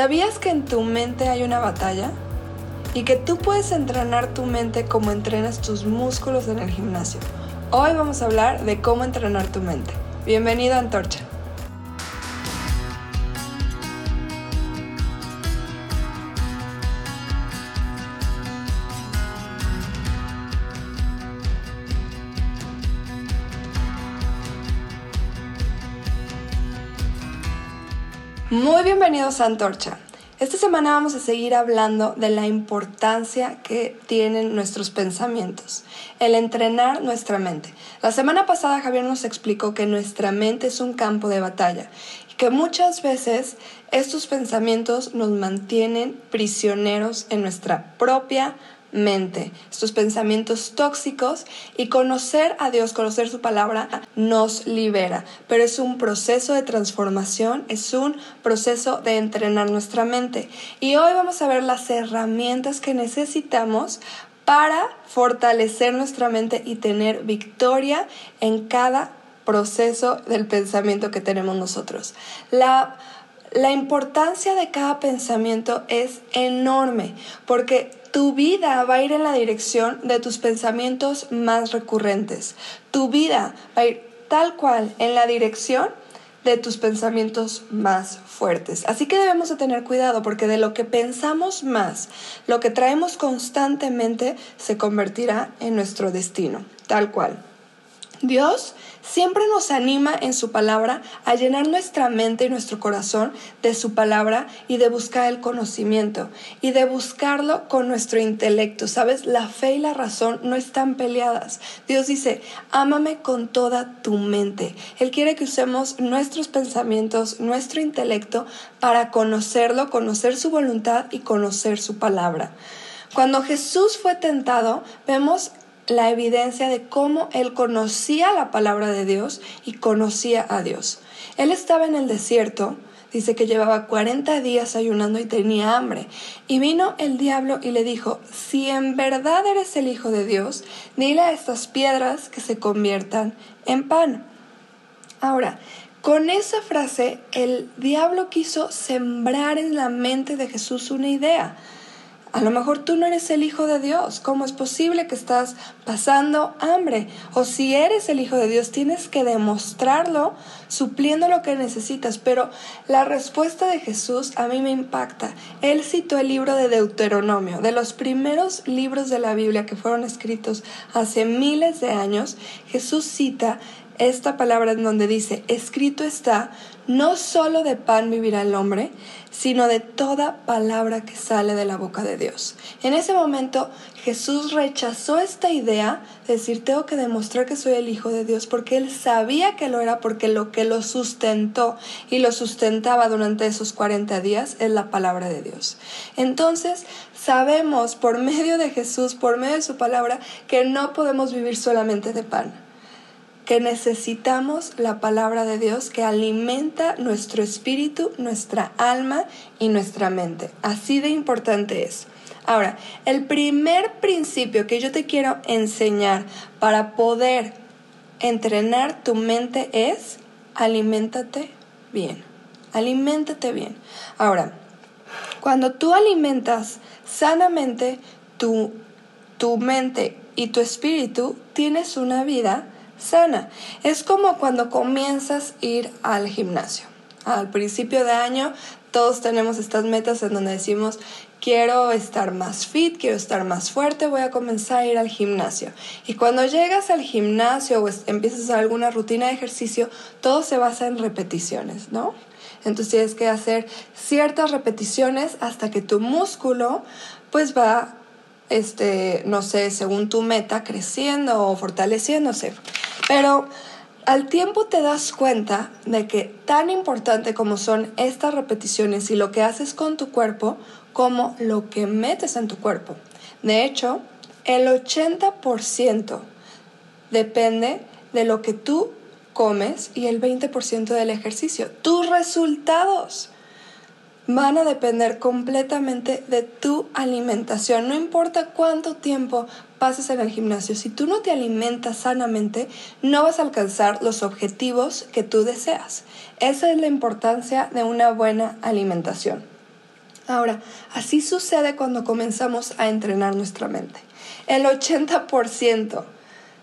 ¿Sabías que en tu mente hay una batalla? Y que tú puedes entrenar tu mente como entrenas tus músculos en el gimnasio. Hoy vamos a hablar de cómo entrenar tu mente. Bienvenido a Antorcha. Bienvenidos a Antorcha. Esta semana vamos a seguir hablando de la importancia que tienen nuestros pensamientos, el entrenar nuestra mente. La semana pasada Javier nos explicó que nuestra mente es un campo de batalla y que muchas veces estos pensamientos nos mantienen prisioneros en nuestra propia mente, estos pensamientos tóxicos y conocer a Dios, conocer su palabra nos libera, pero es un proceso de transformación, es un proceso de entrenar nuestra mente. Y hoy vamos a ver las herramientas que necesitamos para fortalecer nuestra mente y tener victoria en cada proceso del pensamiento que tenemos nosotros. La la importancia de cada pensamiento es enorme porque tu vida va a ir en la dirección de tus pensamientos más recurrentes. Tu vida va a ir tal cual en la dirección de tus pensamientos más fuertes. Así que debemos de tener cuidado porque de lo que pensamos más, lo que traemos constantemente se convertirá en nuestro destino, tal cual. Dios siempre nos anima en su palabra a llenar nuestra mente y nuestro corazón de su palabra y de buscar el conocimiento y de buscarlo con nuestro intelecto. Sabes, la fe y la razón no están peleadas. Dios dice, ámame con toda tu mente. Él quiere que usemos nuestros pensamientos, nuestro intelecto para conocerlo, conocer su voluntad y conocer su palabra. Cuando Jesús fue tentado, vemos la evidencia de cómo él conocía la palabra de Dios y conocía a Dios. Él estaba en el desierto, dice que llevaba 40 días ayunando y tenía hambre. Y vino el diablo y le dijo, si en verdad eres el Hijo de Dios, dile a estas piedras que se conviertan en pan. Ahora, con esa frase, el diablo quiso sembrar en la mente de Jesús una idea. A lo mejor tú no eres el Hijo de Dios. ¿Cómo es posible que estás pasando hambre? O si eres el Hijo de Dios, tienes que demostrarlo supliendo lo que necesitas. Pero la respuesta de Jesús a mí me impacta. Él citó el libro de Deuteronomio, de los primeros libros de la Biblia que fueron escritos hace miles de años. Jesús cita esta palabra en donde dice, escrito está, no solo de pan vivirá el hombre, sino de toda palabra que sale de la boca de Dios. En ese momento Jesús rechazó esta idea de decir, tengo que demostrar que soy el Hijo de Dios, porque él sabía que lo era, porque lo que lo sustentó y lo sustentaba durante esos 40 días es la palabra de Dios. Entonces, sabemos por medio de Jesús, por medio de su palabra, que no podemos vivir solamente de pan que necesitamos la palabra de Dios que alimenta nuestro espíritu, nuestra alma y nuestra mente. Así de importante es. Ahora, el primer principio que yo te quiero enseñar para poder entrenar tu mente es aliméntate bien. Aliméntate bien. Ahora, cuando tú alimentas sanamente tu, tu mente y tu espíritu, tienes una vida sana. Es como cuando comienzas a ir al gimnasio. Al principio de año todos tenemos estas metas en donde decimos, quiero estar más fit, quiero estar más fuerte, voy a comenzar a ir al gimnasio. Y cuando llegas al gimnasio o empiezas a alguna rutina de ejercicio, todo se basa en repeticiones, ¿no? Entonces tienes que hacer ciertas repeticiones hasta que tu músculo pues va este, no sé, según tu meta, creciendo o fortaleciéndose. Pero al tiempo te das cuenta de que tan importante como son estas repeticiones y lo que haces con tu cuerpo, como lo que metes en tu cuerpo. De hecho, el 80% depende de lo que tú comes y el 20% del ejercicio. Tus resultados van a depender completamente de tu alimentación. No importa cuánto tiempo pases en el gimnasio, si tú no te alimentas sanamente, no vas a alcanzar los objetivos que tú deseas. Esa es la importancia de una buena alimentación. Ahora, así sucede cuando comenzamos a entrenar nuestra mente. El 80%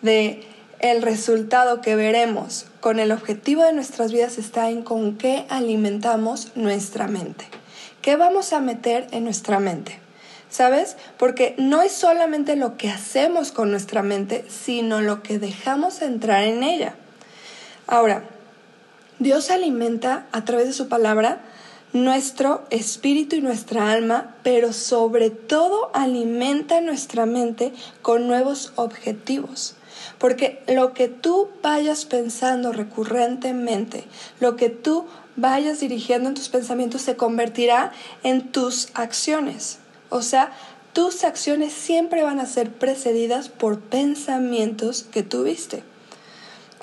de el resultado que veremos con el objetivo de nuestras vidas está en con qué alimentamos nuestra mente. ¿Qué vamos a meter en nuestra mente? ¿Sabes? Porque no es solamente lo que hacemos con nuestra mente, sino lo que dejamos entrar en ella. Ahora, Dios alimenta a través de su palabra nuestro espíritu y nuestra alma, pero sobre todo alimenta nuestra mente con nuevos objetivos. Porque lo que tú vayas pensando recurrentemente, lo que tú vayas dirigiendo en tus pensamientos se convertirá en tus acciones. O sea, tus acciones siempre van a ser precedidas por pensamientos que tuviste.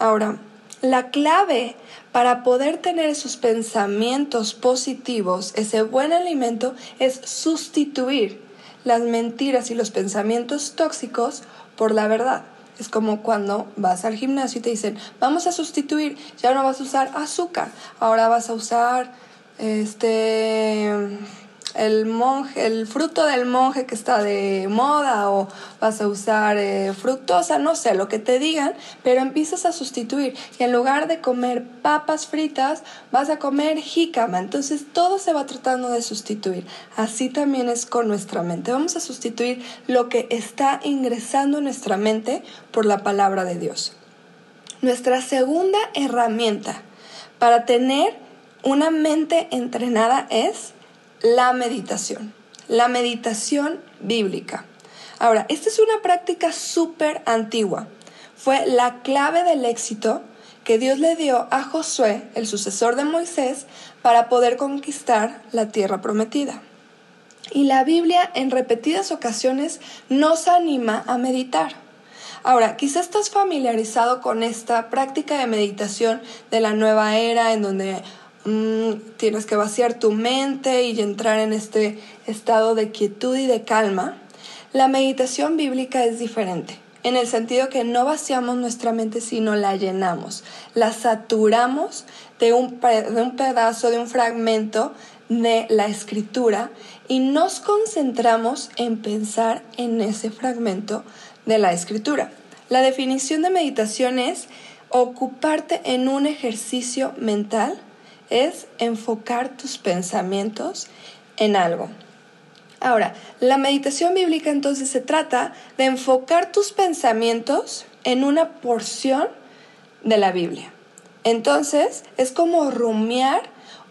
Ahora, la clave para poder tener esos pensamientos positivos, ese buen alimento, es sustituir las mentiras y los pensamientos tóxicos por la verdad. Es como cuando vas al gimnasio y te dicen, vamos a sustituir, ya no vas a usar azúcar, ahora vas a usar este el monje, el fruto del monje que está de moda o vas a usar eh, fructosa, no sé, lo que te digan, pero empiezas a sustituir y en lugar de comer papas fritas vas a comer jícama, entonces todo se va tratando de sustituir. Así también es con nuestra mente. Vamos a sustituir lo que está ingresando en nuestra mente por la palabra de Dios. Nuestra segunda herramienta para tener una mente entrenada es la meditación, la meditación bíblica. Ahora, esta es una práctica súper antigua. Fue la clave del éxito que Dios le dio a Josué, el sucesor de Moisés, para poder conquistar la tierra prometida. Y la Biblia en repetidas ocasiones nos anima a meditar. Ahora, quizás estás familiarizado con esta práctica de meditación de la nueva era en donde Mm, tienes que vaciar tu mente y entrar en este estado de quietud y de calma, la meditación bíblica es diferente, en el sentido que no vaciamos nuestra mente, sino la llenamos, la saturamos de un, de un pedazo, de un fragmento de la escritura y nos concentramos en pensar en ese fragmento de la escritura. La definición de meditación es ocuparte en un ejercicio mental es enfocar tus pensamientos en algo. Ahora, la meditación bíblica entonces se trata de enfocar tus pensamientos en una porción de la Biblia. Entonces, es como rumiar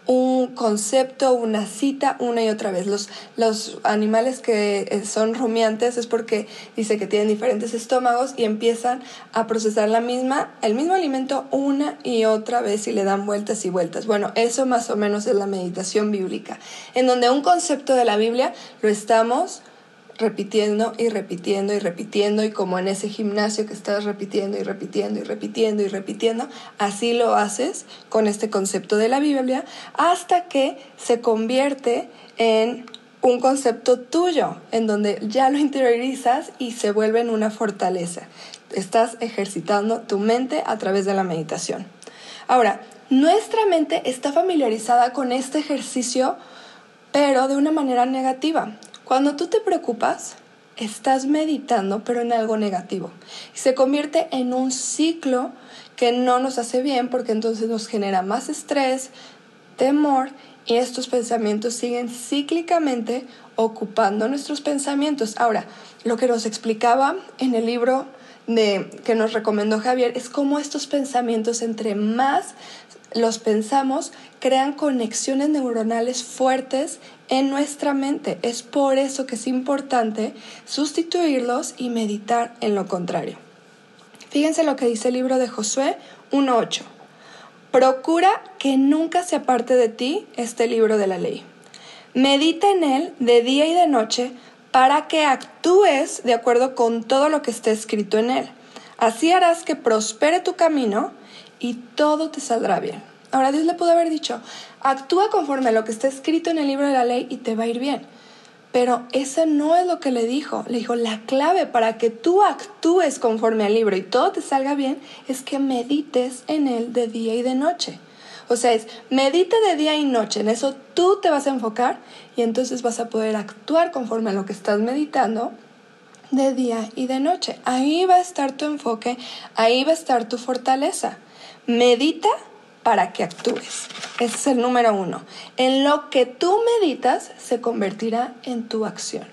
un concepto, una cita una y otra vez. Los, los animales que eh, son rumiantes es porque dice que tienen diferentes estómagos y empiezan a procesar la misma, el mismo alimento una y otra vez y le dan vueltas y vueltas. Bueno, eso más o menos es la meditación bíblica, en donde un concepto de la Biblia lo estamos repitiendo y repitiendo y repitiendo y como en ese gimnasio que estás repitiendo y repitiendo y repitiendo y repitiendo, así lo haces con este concepto de la Biblia hasta que se convierte en un concepto tuyo, en donde ya lo interiorizas y se vuelve en una fortaleza. Estás ejercitando tu mente a través de la meditación. Ahora, nuestra mente está familiarizada con este ejercicio, pero de una manera negativa. Cuando tú te preocupas, estás meditando, pero en algo negativo. Y se convierte en un ciclo que no nos hace bien porque entonces nos genera más estrés, temor y estos pensamientos siguen cíclicamente ocupando nuestros pensamientos. Ahora, lo que nos explicaba en el libro de, que nos recomendó Javier es cómo estos pensamientos, entre más los pensamos, crean conexiones neuronales fuertes en nuestra mente. Es por eso que es importante sustituirlos y meditar en lo contrario. Fíjense lo que dice el libro de Josué 1.8. Procura que nunca se aparte de ti este libro de la ley. Medita en él de día y de noche para que actúes de acuerdo con todo lo que esté escrito en él. Así harás que prospere tu camino y todo te saldrá bien. Ahora Dios le pudo haber dicho, actúa conforme a lo que está escrito en el libro de la ley y te va a ir bien. Pero eso no es lo que le dijo. Le dijo, la clave para que tú actúes conforme al libro y todo te salga bien es que medites en él de día y de noche. O sea, es medita de día y noche, en eso tú te vas a enfocar y entonces vas a poder actuar conforme a lo que estás meditando de día y de noche. Ahí va a estar tu enfoque, ahí va a estar tu fortaleza. Medita para que actúes. Ese es el número uno. En lo que tú meditas se convertirá en tu acción.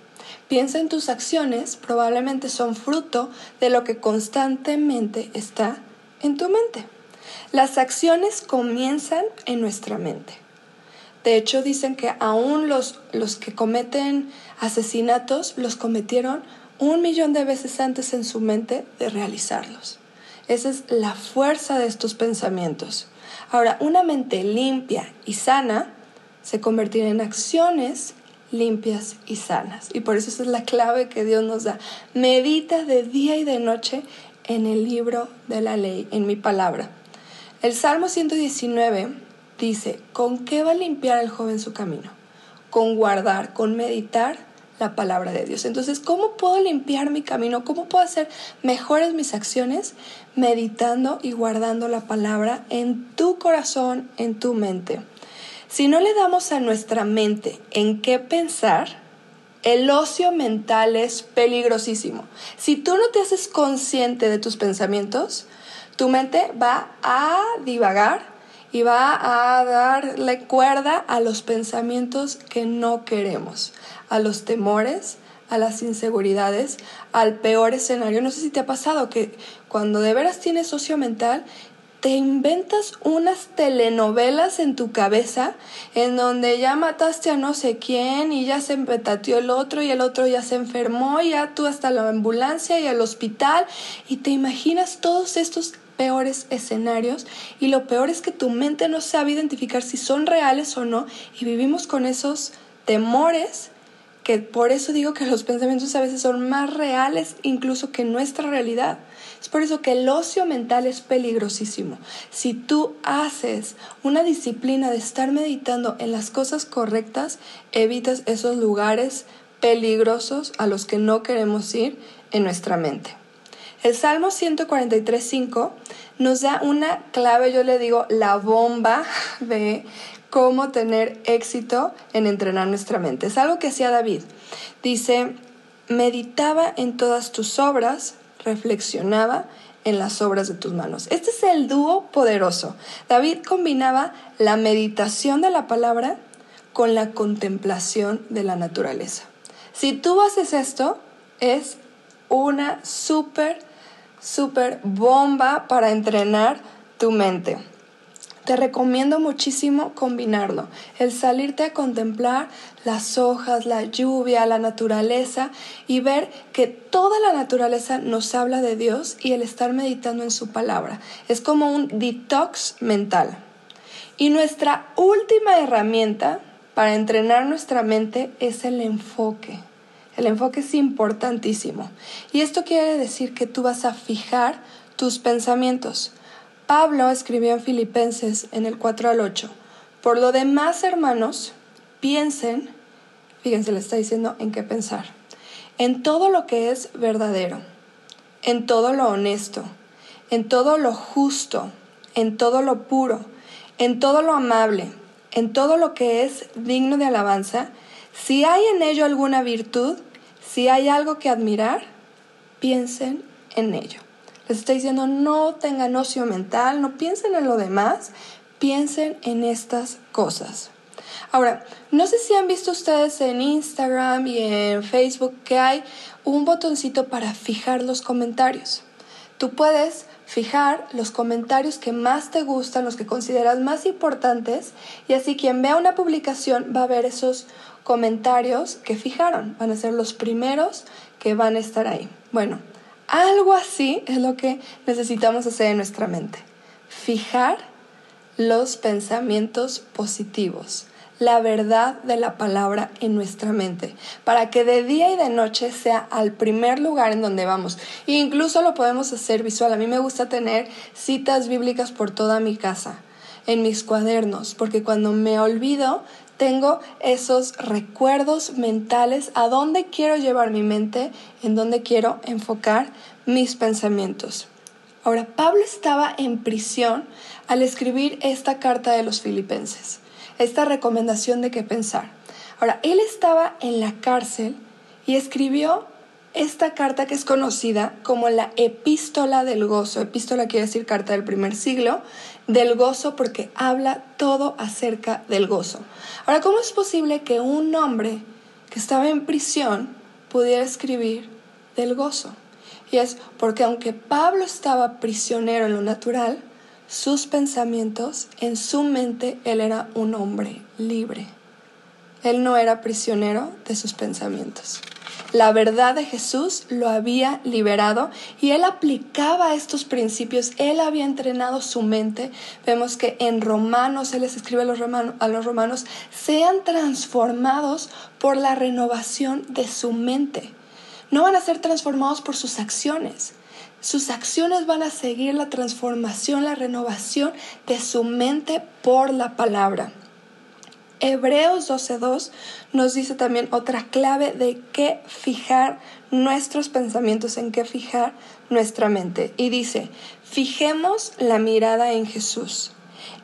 Piensa en tus acciones, probablemente son fruto de lo que constantemente está en tu mente. Las acciones comienzan en nuestra mente. De hecho, dicen que aún los, los que cometen asesinatos los cometieron un millón de veces antes en su mente de realizarlos. Esa es la fuerza de estos pensamientos. Ahora, una mente limpia y sana se convertirá en acciones limpias y sanas. Y por eso esa es la clave que Dios nos da. Medita de día y de noche en el libro de la ley, en mi palabra. El Salmo 119 dice, ¿con qué va a limpiar el joven su camino? Con guardar, con meditar la palabra de Dios. Entonces, ¿cómo puedo limpiar mi camino? ¿Cómo puedo hacer mejores mis acciones? Meditando y guardando la palabra en tu corazón, en tu mente. Si no le damos a nuestra mente en qué pensar, el ocio mental es peligrosísimo. Si tú no te haces consciente de tus pensamientos, tu mente va a divagar y va a darle cuerda a los pensamientos que no queremos, a los temores, a las inseguridades, al peor escenario. No sé si te ha pasado que cuando de veras tienes socio mental, te inventas unas telenovelas en tu cabeza en donde ya mataste a no sé quién y ya se empetateó el otro y el otro ya se enfermó y ya tú hasta la ambulancia y al hospital y te imaginas todos estos peores escenarios y lo peor es que tu mente no sabe identificar si son reales o no y vivimos con esos temores que por eso digo que los pensamientos a veces son más reales incluso que nuestra realidad. Es por eso que el ocio mental es peligrosísimo. Si tú haces una disciplina de estar meditando en las cosas correctas, evitas esos lugares peligrosos a los que no queremos ir en nuestra mente. El Salmo 143.5 nos da una clave, yo le digo, la bomba de cómo tener éxito en entrenar nuestra mente. Es algo que hacía David. Dice, meditaba en todas tus obras, reflexionaba en las obras de tus manos. Este es el dúo poderoso. David combinaba la meditación de la palabra con la contemplación de la naturaleza. Si tú haces esto, es una súper súper bomba para entrenar tu mente. Te recomiendo muchísimo combinarlo, el salirte a contemplar las hojas, la lluvia, la naturaleza y ver que toda la naturaleza nos habla de Dios y el estar meditando en su palabra. Es como un detox mental. Y nuestra última herramienta para entrenar nuestra mente es el enfoque. El enfoque es importantísimo. Y esto quiere decir que tú vas a fijar tus pensamientos. Pablo escribió en Filipenses en el 4 al 8, por lo demás, hermanos, piensen, fíjense, le está diciendo en qué pensar, en todo lo que es verdadero, en todo lo honesto, en todo lo justo, en todo lo puro, en todo lo amable, en todo lo que es digno de alabanza, si hay en ello alguna virtud, si hay algo que admirar, piensen en ello. Les estoy diciendo, no tengan ocio mental, no piensen en lo demás, piensen en estas cosas. Ahora, no sé si han visto ustedes en Instagram y en Facebook que hay un botoncito para fijar los comentarios. Tú puedes fijar los comentarios que más te gustan, los que consideras más importantes, y así quien vea una publicación va a ver esos comentarios que fijaron. Van a ser los primeros que van a estar ahí. Bueno, algo así es lo que necesitamos hacer en nuestra mente. Fijar los pensamientos positivos, la verdad de la palabra en nuestra mente, para que de día y de noche sea al primer lugar en donde vamos. E incluso lo podemos hacer visual. A mí me gusta tener citas bíblicas por toda mi casa, en mis cuadernos, porque cuando me olvido tengo esos recuerdos mentales, a dónde quiero llevar mi mente, en dónde quiero enfocar mis pensamientos. Ahora, Pablo estaba en prisión al escribir esta carta de los filipenses, esta recomendación de qué pensar. Ahora, él estaba en la cárcel y escribió esta carta que es conocida como la epístola del gozo. Epístola quiere decir carta del primer siglo, del gozo porque habla todo acerca del gozo. Ahora, ¿cómo es posible que un hombre que estaba en prisión pudiera escribir del gozo? Y es porque aunque Pablo estaba prisionero en lo natural, sus pensamientos, en su mente, él era un hombre libre. Él no era prisionero de sus pensamientos. La verdad de Jesús lo había liberado y él aplicaba estos principios, él había entrenado su mente. Vemos que en Romanos, él les escribe a los, romanos, a los romanos, sean transformados por la renovación de su mente. No van a ser transformados por sus acciones. Sus acciones van a seguir la transformación, la renovación de su mente por la palabra. Hebreos 12.2 nos dice también otra clave de qué fijar nuestros pensamientos, en qué fijar nuestra mente. Y dice, fijemos la mirada en Jesús,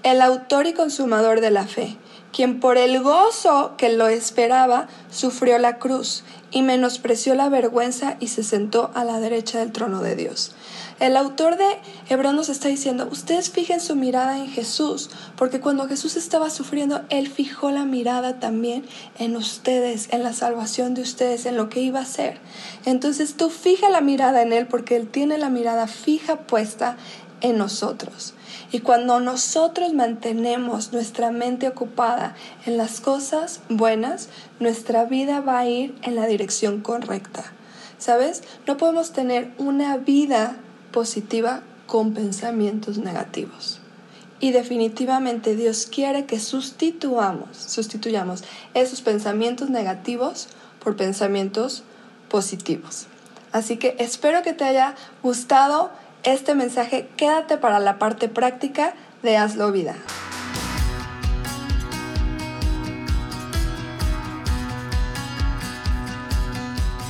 el autor y consumador de la fe, quien por el gozo que lo esperaba sufrió la cruz y menospreció la vergüenza y se sentó a la derecha del trono de Dios. El autor de Hebreos nos está diciendo, ustedes fijen su mirada en Jesús, porque cuando Jesús estaba sufriendo, Él fijó la mirada también en ustedes, en la salvación de ustedes, en lo que iba a hacer. Entonces tú fija la mirada en Él porque Él tiene la mirada fija puesta en nosotros. Y cuando nosotros mantenemos nuestra mente ocupada en las cosas buenas, nuestra vida va a ir en la dirección correcta. ¿Sabes? No podemos tener una vida positiva con pensamientos negativos. Y definitivamente Dios quiere que sustituamos, sustituyamos esos pensamientos negativos por pensamientos positivos. Así que espero que te haya gustado este mensaje. Quédate para la parte práctica de Hazlo Vida.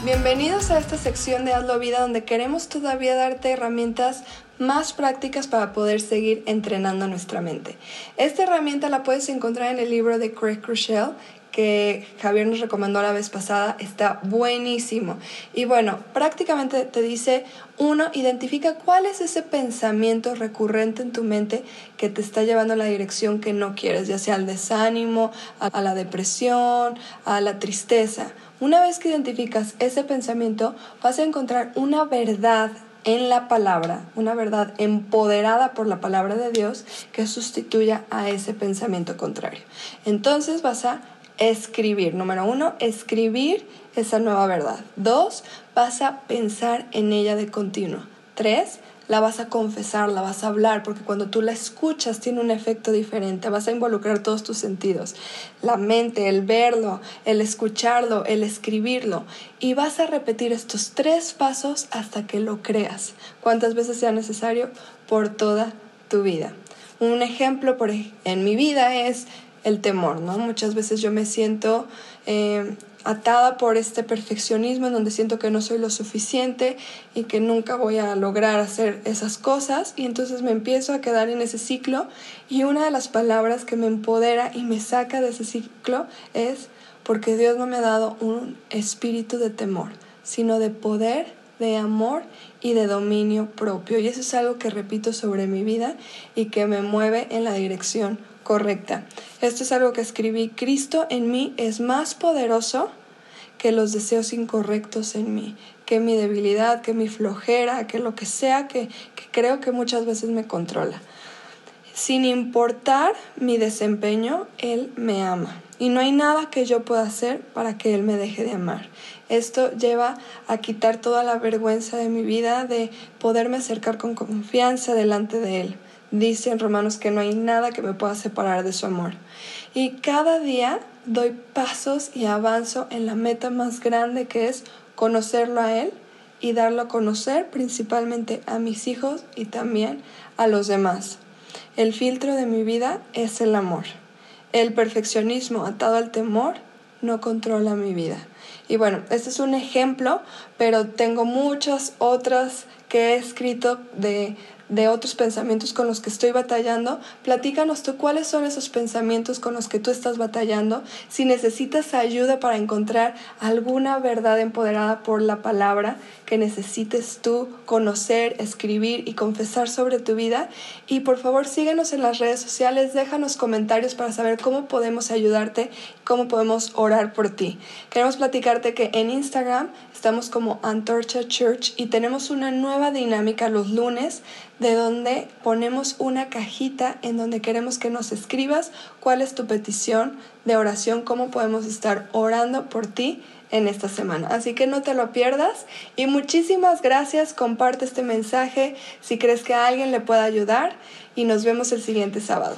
Bienvenidos a esta sección de Hazlo Vida donde queremos todavía darte herramientas más prácticas para poder seguir entrenando nuestra mente. Esta herramienta la puedes encontrar en el libro de Craig Crushell que Javier nos recomendó la vez pasada, está buenísimo. Y bueno, prácticamente te dice, uno, identifica cuál es ese pensamiento recurrente en tu mente que te está llevando a la dirección que no quieres, ya sea al desánimo, a la depresión, a la tristeza. Una vez que identificas ese pensamiento, vas a encontrar una verdad en la palabra, una verdad empoderada por la palabra de Dios que sustituya a ese pensamiento contrario. Entonces vas a escribir. Número uno, escribir esa nueva verdad. Dos, vas a pensar en ella de continuo. Tres, la vas a confesar, la vas a hablar, porque cuando tú la escuchas tiene un efecto diferente, vas a involucrar todos tus sentidos, la mente, el verlo, el escucharlo, el escribirlo, y vas a repetir estos tres pasos hasta que lo creas, cuantas veces sea necesario, por toda tu vida. Un ejemplo por, en mi vida es el temor, ¿no? Muchas veces yo me siento eh, atada por este perfeccionismo en donde siento que no soy lo suficiente y que nunca voy a lograr hacer esas cosas y entonces me empiezo a quedar en ese ciclo y una de las palabras que me empodera y me saca de ese ciclo es porque Dios no me ha dado un espíritu de temor, sino de poder, de amor y de dominio propio. Y eso es algo que repito sobre mi vida y que me mueve en la dirección correcta. Esto es algo que escribí. Cristo en mí es más poderoso que los deseos incorrectos en mí, que mi debilidad, que mi flojera, que lo que sea que, que creo que muchas veces me controla. Sin importar mi desempeño, Él me ama. Y no hay nada que yo pueda hacer para que Él me deje de amar. Esto lleva a quitar toda la vergüenza de mi vida, de poderme acercar con confianza delante de Él. Dice en Romanos que no hay nada que me pueda separar de su amor. Y cada día doy pasos y avanzo en la meta más grande que es conocerlo a Él y darlo a conocer principalmente a mis hijos y también a los demás. El filtro de mi vida es el amor. El perfeccionismo atado al temor no controla mi vida. Y bueno, este es un ejemplo, pero tengo muchas otras que he escrito de de otros pensamientos con los que estoy batallando, platícanos tú cuáles son esos pensamientos con los que tú estás batallando, si necesitas ayuda para encontrar alguna verdad empoderada por la palabra que necesites tú conocer, escribir y confesar sobre tu vida. Y por favor síguenos en las redes sociales, déjanos comentarios para saber cómo podemos ayudarte, cómo podemos orar por ti. Queremos platicarte que en Instagram estamos como Antorcha Church y tenemos una nueva dinámica los lunes de donde ponemos una cajita en donde queremos que nos escribas cuál es tu petición de oración, cómo podemos estar orando por ti en esta semana. Así que no te lo pierdas y muchísimas gracias. Comparte este mensaje si crees que a alguien le pueda ayudar y nos vemos el siguiente sábado.